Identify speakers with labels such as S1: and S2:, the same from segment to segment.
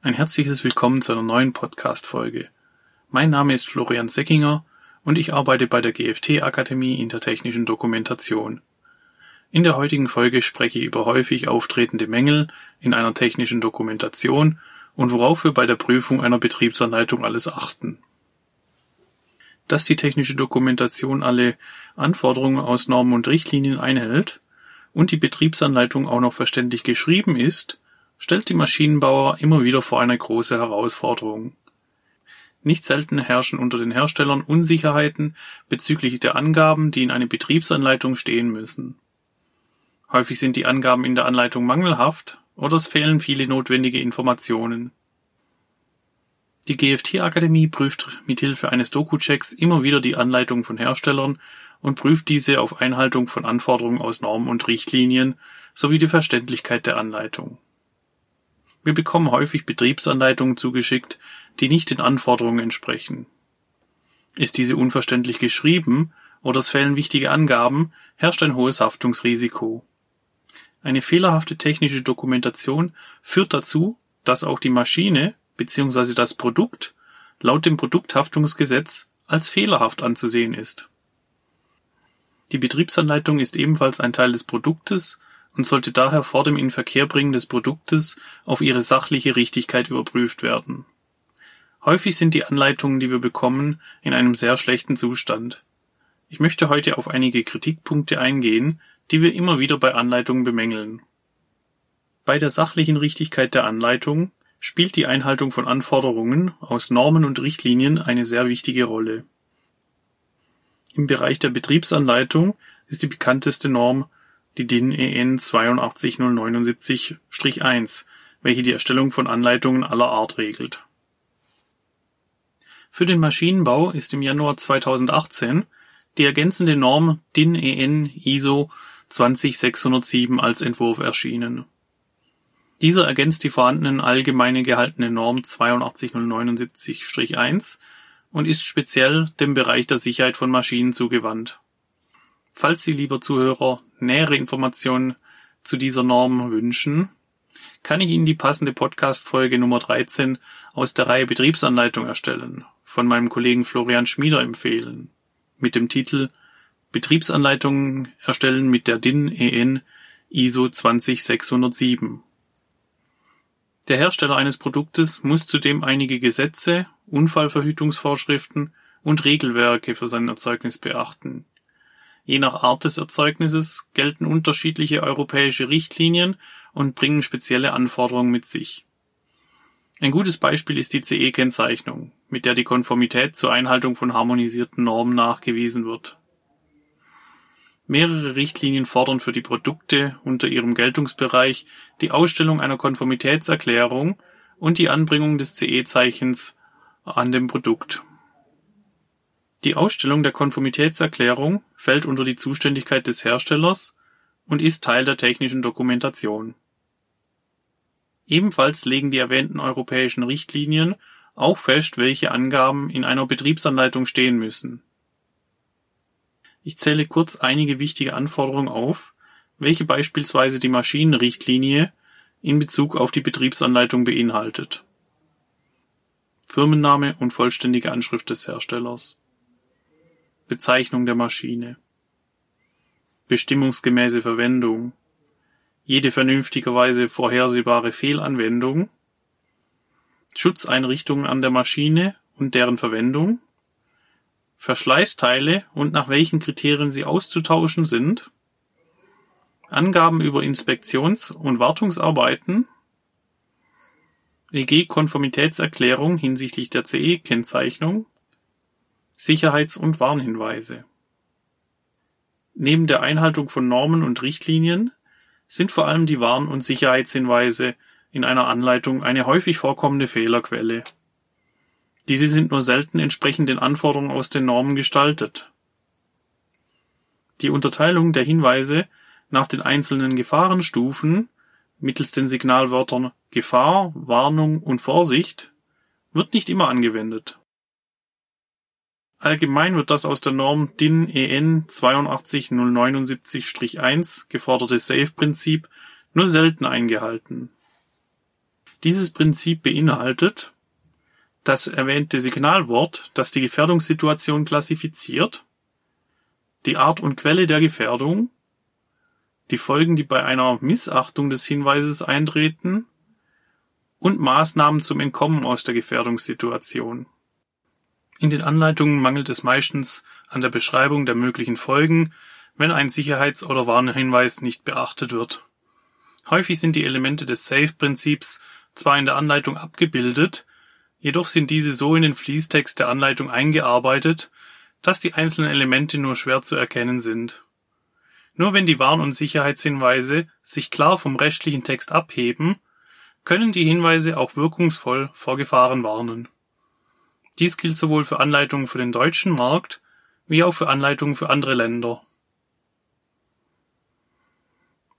S1: Ein herzliches Willkommen zu einer neuen Podcast-Folge. Mein Name ist Florian Seckinger und ich arbeite bei der GFT Akademie in der technischen Dokumentation. In der heutigen Folge spreche ich über häufig auftretende Mängel in einer technischen Dokumentation und worauf wir bei der Prüfung einer Betriebsanleitung alles achten. Dass die technische Dokumentation alle Anforderungen aus Normen und Richtlinien einhält und die Betriebsanleitung auch noch verständlich geschrieben ist, stellt die Maschinenbauer immer wieder vor eine große Herausforderung. Nicht selten herrschen unter den Herstellern Unsicherheiten bezüglich der Angaben, die in einer Betriebsanleitung stehen müssen. Häufig sind die Angaben in der Anleitung mangelhaft oder es fehlen viele notwendige Informationen. Die GFT-Akademie prüft mithilfe eines Doku-Checks immer wieder die Anleitungen von Herstellern und prüft diese auf Einhaltung von Anforderungen aus Normen und Richtlinien sowie die Verständlichkeit der Anleitung. Wir bekommen häufig Betriebsanleitungen zugeschickt, die nicht den Anforderungen entsprechen. Ist diese unverständlich geschrieben oder es fehlen wichtige Angaben, herrscht ein hohes Haftungsrisiko. Eine fehlerhafte technische Dokumentation führt dazu, dass auch die Maschine bzw. das Produkt laut dem Produkthaftungsgesetz als fehlerhaft anzusehen ist. Die Betriebsanleitung ist ebenfalls ein Teil des Produktes und sollte daher vor dem Inverkehrbringen des Produktes auf ihre sachliche Richtigkeit überprüft werden. Häufig sind die Anleitungen, die wir bekommen, in einem sehr schlechten Zustand. Ich möchte heute auf einige Kritikpunkte eingehen, die wir immer wieder bei Anleitungen bemängeln. Bei der sachlichen Richtigkeit der Anleitung spielt die Einhaltung von Anforderungen aus Normen und Richtlinien eine sehr wichtige Rolle. Im Bereich der Betriebsanleitung ist die bekannteste Norm die DIN EN 82079-1, welche die Erstellung von Anleitungen aller Art regelt. Für den Maschinenbau ist im Januar 2018 die ergänzende Norm DIN EN ISO 20607 als Entwurf erschienen. Dieser ergänzt die vorhandenen allgemeine gehaltene Norm 82079-1 und ist speziell dem Bereich der Sicherheit von Maschinen zugewandt Falls Sie, lieber Zuhörer, nähere Informationen zu dieser Norm wünschen, kann ich Ihnen die passende Podcast-Folge Nummer 13 aus der Reihe Betriebsanleitung erstellen von meinem Kollegen Florian Schmieder empfehlen. Mit dem Titel Betriebsanleitungen erstellen mit der DIN EN ISO 20607. Der Hersteller eines Produktes muss zudem einige Gesetze, Unfallverhütungsvorschriften und Regelwerke für sein Erzeugnis beachten Je nach Art des Erzeugnisses gelten unterschiedliche europäische Richtlinien und bringen spezielle Anforderungen mit sich. Ein gutes Beispiel ist die CE-Kennzeichnung, mit der die Konformität zur Einhaltung von harmonisierten Normen nachgewiesen wird. Mehrere Richtlinien fordern für die Produkte unter ihrem Geltungsbereich die Ausstellung einer Konformitätserklärung und die Anbringung des CE-Zeichens an dem Produkt die Ausstellung der Konformitätserklärung fällt unter die Zuständigkeit des Herstellers und ist Teil der technischen Dokumentation. Ebenfalls legen die erwähnten europäischen Richtlinien auch fest, welche Angaben in einer Betriebsanleitung stehen müssen. Ich zähle kurz einige wichtige Anforderungen auf, welche beispielsweise die Maschinenrichtlinie in Bezug auf die Betriebsanleitung beinhaltet. Firmenname und vollständige Anschrift des Herstellers Bezeichnung der Maschine. Bestimmungsgemäße Verwendung. Jede vernünftigerweise vorhersehbare Fehlanwendung. Schutzeinrichtungen an der Maschine und deren Verwendung. Verschleißteile und nach welchen Kriterien sie auszutauschen sind. Angaben über Inspektions- und Wartungsarbeiten. EG-Konformitätserklärung hinsichtlich der CE-Kennzeichnung Sicherheits- und Warnhinweise. Neben der Einhaltung von Normen und Richtlinien sind vor allem die Warn- und Sicherheitshinweise in einer Anleitung eine häufig vorkommende Fehlerquelle. Diese sind nur selten entsprechend den Anforderungen aus den Normen gestaltet. Die Unterteilung der Hinweise nach den einzelnen Gefahrenstufen mittels den Signalwörtern Gefahr, Warnung und Vorsicht wird nicht immer angewendet Allgemein wird das aus der Norm DIN EN 82079-1 geforderte Safe-Prinzip nur selten eingehalten. Dieses Prinzip beinhaltet das erwähnte Signalwort, das die Gefährdungssituation klassifiziert, die Art und Quelle der Gefährdung, die Folgen, die bei einer Missachtung des Hinweises eintreten und Maßnahmen zum Entkommen aus der Gefährdungssituation. In den Anleitungen mangelt es meistens an der Beschreibung der möglichen Folgen, wenn ein Sicherheits- oder Warnhinweis nicht beachtet wird. Häufig sind die Elemente des SAFE-Prinzips zwar in der Anleitung abgebildet, jedoch sind diese so in den Fließtext der Anleitung eingearbeitet, dass die einzelnen Elemente nur schwer zu erkennen sind. Nur wenn die Warn- und Sicherheitshinweise sich klar vom restlichen Text abheben, können die Hinweise auch wirkungsvoll vor Gefahren warnen. Dies gilt sowohl für Anleitungen für den deutschen Markt wie auch für Anleitungen für andere Länder.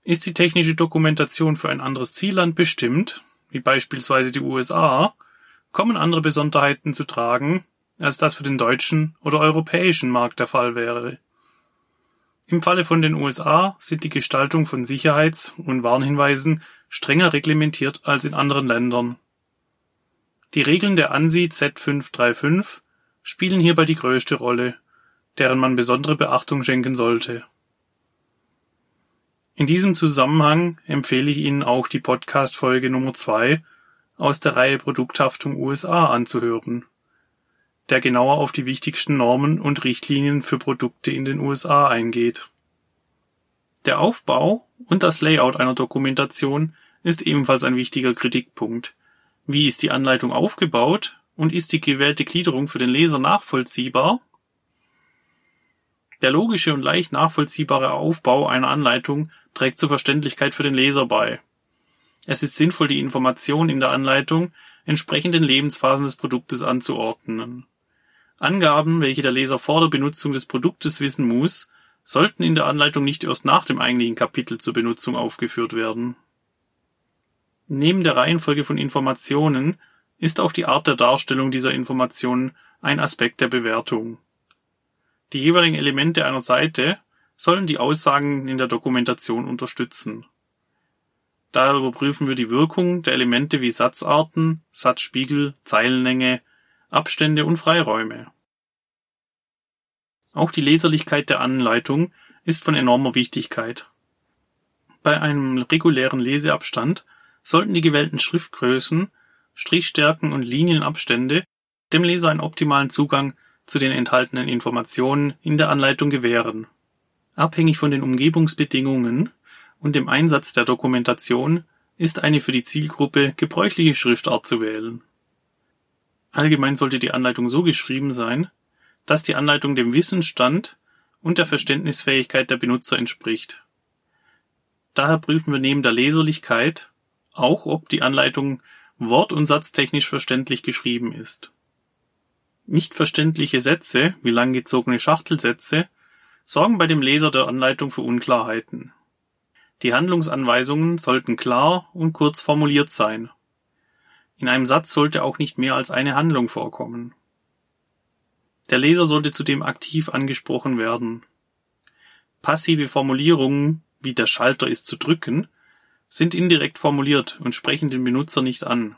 S1: Ist die technische Dokumentation für ein anderes Zielland bestimmt, wie beispielsweise die USA, kommen andere Besonderheiten zu tragen, als das für den deutschen oder europäischen Markt der Fall wäre. Im Falle von den USA sind die Gestaltung von Sicherheits- und Warnhinweisen strenger reglementiert als in anderen Ländern. Die Regeln der ANSI Z535 spielen hierbei die größte Rolle, deren man besondere Beachtung schenken sollte. In diesem Zusammenhang empfehle ich Ihnen auch die Podcast-Folge Nummer zwei aus der Reihe Produkthaftung USA anzuhören, der genauer auf die wichtigsten Normen und Richtlinien für Produkte in den USA eingeht. Der Aufbau und das Layout einer Dokumentation ist ebenfalls ein wichtiger Kritikpunkt. Wie ist die Anleitung aufgebaut und ist die gewählte Gliederung für den Leser nachvollziehbar? Der logische und leicht nachvollziehbare Aufbau einer Anleitung trägt zur Verständlichkeit für den Leser bei. Es ist sinnvoll, die Informationen in der Anleitung entsprechend den Lebensphasen des Produktes anzuordnen. Angaben, welche der Leser vor der Benutzung des Produktes wissen muss, sollten in der Anleitung nicht erst nach dem eigentlichen Kapitel zur Benutzung aufgeführt werden. Neben der Reihenfolge von Informationen ist auch die Art der Darstellung dieser Informationen ein Aspekt der Bewertung. Die jeweiligen Elemente einer Seite sollen die Aussagen in der Dokumentation unterstützen. Daher überprüfen wir die Wirkung der Elemente wie Satzarten, Satzspiegel, Zeilenlänge, Abstände und Freiräume. Auch die Leserlichkeit der Anleitung ist von enormer Wichtigkeit. Bei einem regulären Leseabstand sollten die gewählten Schriftgrößen, Strichstärken und Linienabstände dem Leser einen optimalen Zugang zu den enthaltenen Informationen in der Anleitung gewähren. Abhängig von den Umgebungsbedingungen und dem Einsatz der Dokumentation ist eine für die Zielgruppe gebräuchliche Schriftart zu wählen. Allgemein sollte die Anleitung so geschrieben sein, dass die Anleitung dem Wissensstand und der Verständnisfähigkeit der Benutzer entspricht. Daher prüfen wir neben der Leserlichkeit auch ob die Anleitung wort- und satztechnisch verständlich geschrieben ist. Nicht verständliche Sätze, wie langgezogene Schachtelsätze, sorgen bei dem Leser der Anleitung für Unklarheiten. Die Handlungsanweisungen sollten klar und kurz formuliert sein. In einem Satz sollte auch nicht mehr als eine Handlung vorkommen. Der Leser sollte zudem aktiv angesprochen werden. Passive Formulierungen wie der Schalter ist zu drücken sind indirekt formuliert und sprechen den Benutzer nicht an.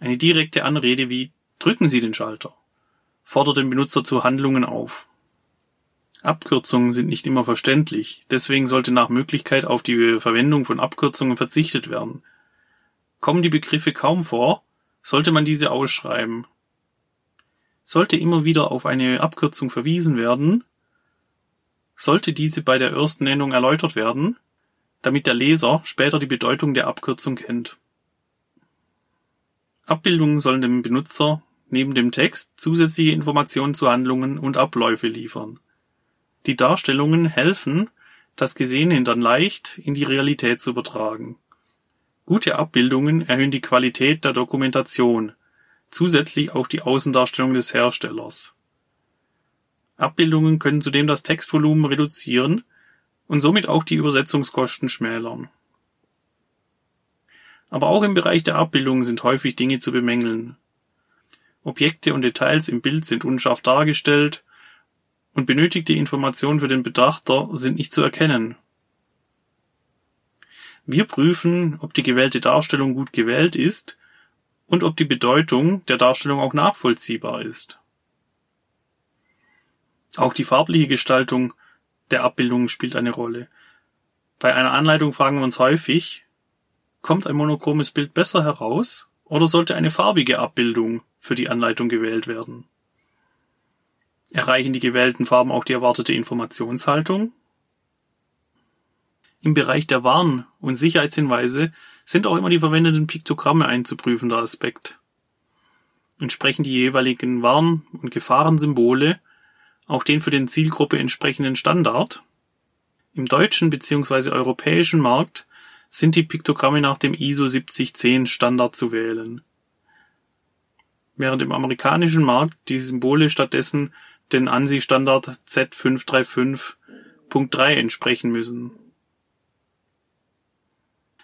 S1: Eine direkte Anrede wie Drücken Sie den Schalter fordert den Benutzer zu Handlungen auf. Abkürzungen sind nicht immer verständlich, deswegen sollte nach Möglichkeit auf die Verwendung von Abkürzungen verzichtet werden. Kommen die Begriffe kaum vor, sollte man diese ausschreiben. Sollte immer wieder auf eine Abkürzung verwiesen werden, sollte diese bei der ersten Nennung erläutert werden, damit der Leser später die Bedeutung der Abkürzung kennt. Abbildungen sollen dem Benutzer neben dem Text zusätzliche Informationen zu Handlungen und Abläufe liefern. Die Darstellungen helfen, das Gesehene dann leicht in die Realität zu übertragen. Gute Abbildungen erhöhen die Qualität der Dokumentation, zusätzlich auch die Außendarstellung des Herstellers. Abbildungen können zudem das Textvolumen reduzieren und somit auch die Übersetzungskosten schmälern. Aber auch im Bereich der Abbildung sind häufig Dinge zu bemängeln. Objekte und Details im Bild sind unscharf dargestellt und benötigte Informationen für den Betrachter sind nicht zu erkennen. Wir prüfen, ob die gewählte Darstellung gut gewählt ist und ob die Bedeutung der Darstellung auch nachvollziehbar ist. Auch die farbliche Gestaltung der Abbildungen spielt eine Rolle. Bei einer Anleitung fragen wir uns häufig, kommt ein monochromes Bild besser heraus oder sollte eine farbige Abbildung für die Anleitung gewählt werden? Erreichen die gewählten Farben auch die erwartete Informationshaltung? Im Bereich der Warn- und Sicherheitshinweise sind auch immer die verwendeten Piktogramme ein zu prüfender Aspekt. Entsprechen die jeweiligen Warn- und Gefahrensymbole auch den für den Zielgruppe entsprechenden Standard? Im deutschen bzw. europäischen Markt sind die Piktogramme nach dem ISO 7010 Standard zu wählen. Während im amerikanischen Markt die Symbole stattdessen den ANSI-Standard Z535.3 entsprechen müssen.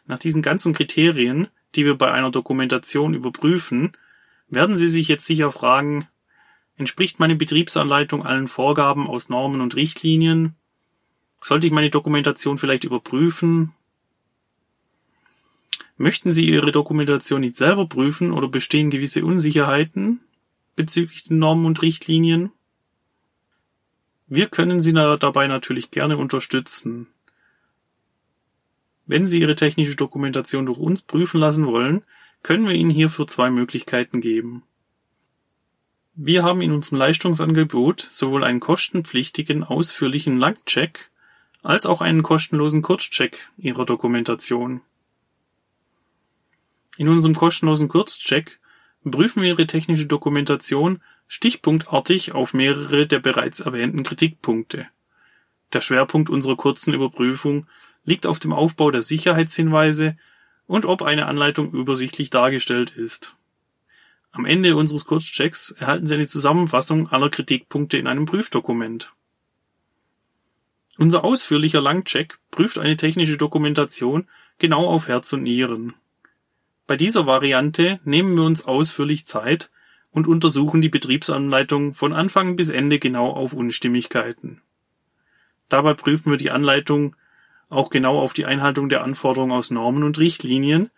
S1: Nach diesen ganzen Kriterien, die wir bei einer Dokumentation überprüfen, werden Sie sich jetzt sicher fragen, entspricht meine Betriebsanleitung allen Vorgaben aus Normen und Richtlinien? Sollte ich meine Dokumentation vielleicht überprüfen? Möchten Sie Ihre Dokumentation nicht selber prüfen oder bestehen gewisse Unsicherheiten bezüglich den Normen und Richtlinien? Wir können Sie dabei natürlich gerne unterstützen. Wenn Sie Ihre technische Dokumentation durch uns prüfen lassen wollen, können wir Ihnen hierfür zwei Möglichkeiten geben. Wir haben in unserem Leistungsangebot sowohl einen kostenpflichtigen ausführlichen Langcheck als auch einen kostenlosen Kurzcheck Ihrer Dokumentation. In unserem kostenlosen Kurzcheck prüfen wir Ihre technische Dokumentation stichpunktartig auf mehrere der bereits erwähnten Kritikpunkte. Der Schwerpunkt unserer kurzen Überprüfung liegt auf dem Aufbau der Sicherheitshinweise und ob eine Anleitung übersichtlich dargestellt ist. Am Ende unseres Kurzchecks erhalten Sie eine Zusammenfassung aller Kritikpunkte in einem Prüfdokument. Unser ausführlicher Langcheck prüft eine technische Dokumentation genau auf Herz und Nieren. Bei dieser Variante nehmen wir uns ausführlich Zeit und untersuchen die Betriebsanleitung von Anfang bis Ende genau auf Unstimmigkeiten. Dabei prüfen wir die Anleitung auch genau auf die Einhaltung der Anforderungen aus Normen und Richtlinien,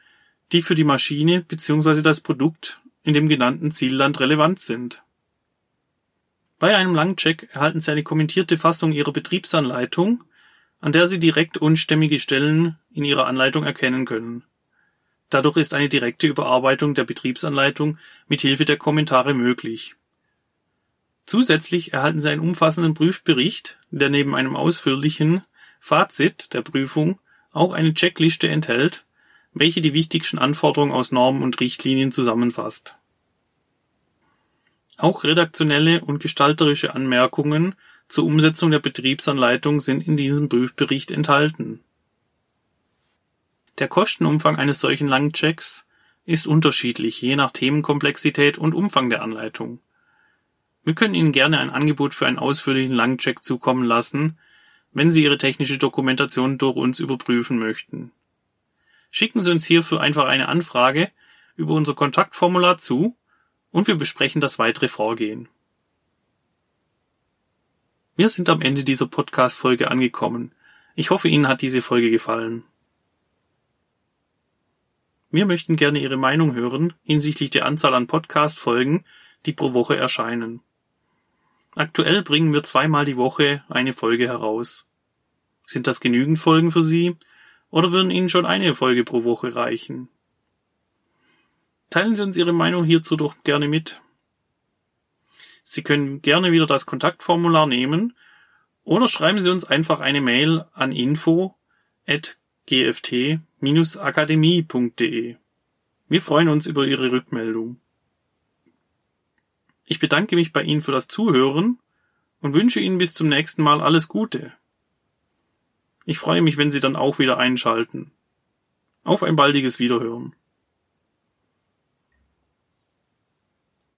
S1: die für die Maschine bzw. das Produkt in dem genannten Zielland relevant sind. Bei einem Langcheck erhalten Sie eine kommentierte Fassung Ihrer Betriebsanleitung, an der Sie direkt unstimmige Stellen in Ihrer Anleitung erkennen können. Dadurch ist eine direkte Überarbeitung der Betriebsanleitung mit Hilfe der Kommentare möglich. Zusätzlich erhalten Sie einen umfassenden Prüfbericht, der neben einem ausführlichen Fazit der Prüfung auch eine Checkliste enthält, welche die wichtigsten Anforderungen aus Normen und Richtlinien zusammenfasst auch redaktionelle und gestalterische Anmerkungen zur Umsetzung der Betriebsanleitung sind in diesem Prüfbericht enthalten. Der Kostenumfang eines solchen Langchecks ist unterschiedlich, je nach Themenkomplexität und Umfang der Anleitung. Wir können Ihnen gerne ein Angebot für einen ausführlichen Langcheck zukommen lassen, wenn Sie Ihre technische Dokumentation durch uns überprüfen möchten. Schicken Sie uns hierfür einfach eine Anfrage über unser Kontaktformular zu und wir besprechen das weitere Vorgehen. Wir sind am Ende dieser Podcast-Folge angekommen. Ich hoffe, Ihnen hat diese Folge gefallen. Wir möchten gerne Ihre Meinung hören hinsichtlich der Anzahl an Podcast-Folgen, die pro Woche erscheinen. Aktuell bringen wir zweimal die Woche eine Folge heraus. Sind das genügend Folgen für Sie oder würden Ihnen schon eine Folge pro Woche reichen? Teilen Sie uns Ihre Meinung hierzu doch gerne mit. Sie können gerne wieder das Kontaktformular nehmen oder schreiben Sie uns einfach eine Mail an info at gft-akademie.de. Wir freuen uns über Ihre Rückmeldung. Ich bedanke mich bei Ihnen für das Zuhören und wünsche Ihnen bis zum nächsten Mal alles Gute. Ich freue mich, wenn Sie dann auch wieder einschalten. Auf ein baldiges Wiederhören.